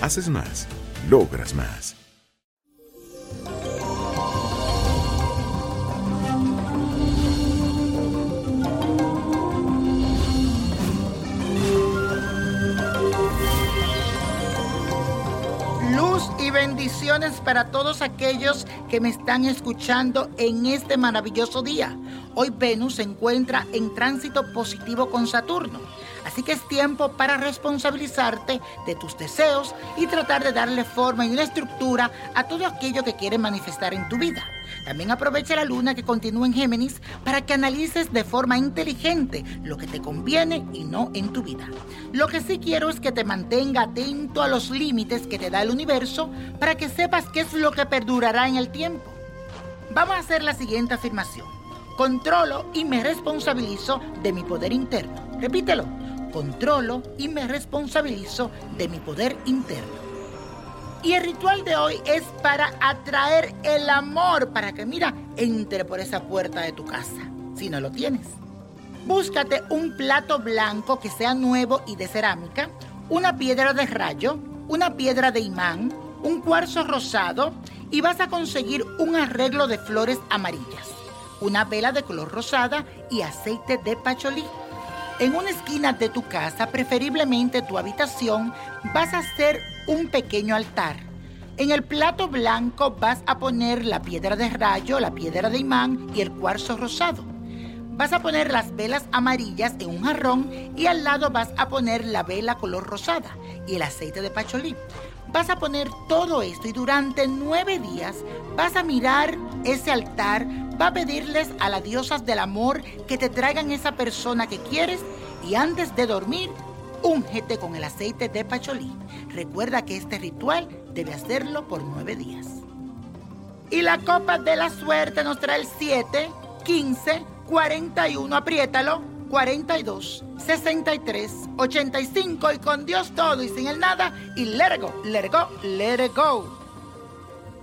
Haces más logras más. Luz y bendiciones para todos aquellos que me están escuchando en este maravilloso día. Hoy Venus se encuentra en tránsito positivo con Saturno. Así que es tiempo para responsabilizarte de tus deseos y tratar de darle forma y una estructura a todo aquello que quieres manifestar en tu vida. También aprovecha la luna que continúa en Géminis para que analices de forma inteligente lo que te conviene y no en tu vida. Lo que sí quiero es que te mantenga atento a los límites que te da el universo para que sepas qué es lo que perdurará en el tiempo. Vamos a hacer la siguiente afirmación. Controlo y me responsabilizo de mi poder interno. Repítelo controlo y me responsabilizo de mi poder interno. Y el ritual de hoy es para atraer el amor, para que, mira, entre por esa puerta de tu casa, si no lo tienes. Búscate un plato blanco que sea nuevo y de cerámica, una piedra de rayo, una piedra de imán, un cuarzo rosado y vas a conseguir un arreglo de flores amarillas, una vela de color rosada y aceite de pacholí. En una esquina de tu casa, preferiblemente tu habitación, vas a hacer un pequeño altar. En el plato blanco vas a poner la piedra de rayo, la piedra de imán y el cuarzo rosado. Vas a poner las velas amarillas en un jarrón y al lado vas a poner la vela color rosada y el aceite de pacholí. Vas a poner todo esto y durante nueve días vas a mirar ese altar, va a pedirles a las diosas del amor que te traigan esa persona que quieres y antes de dormir, úngete con el aceite de pacholí. Recuerda que este ritual debe hacerlo por nueve días. Y la copa de la suerte nos trae el 7, 15, 41, apriétalo, 42, 63, 85 y con Dios todo y sin el nada y let it go, let it go, let it go.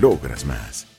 logras más.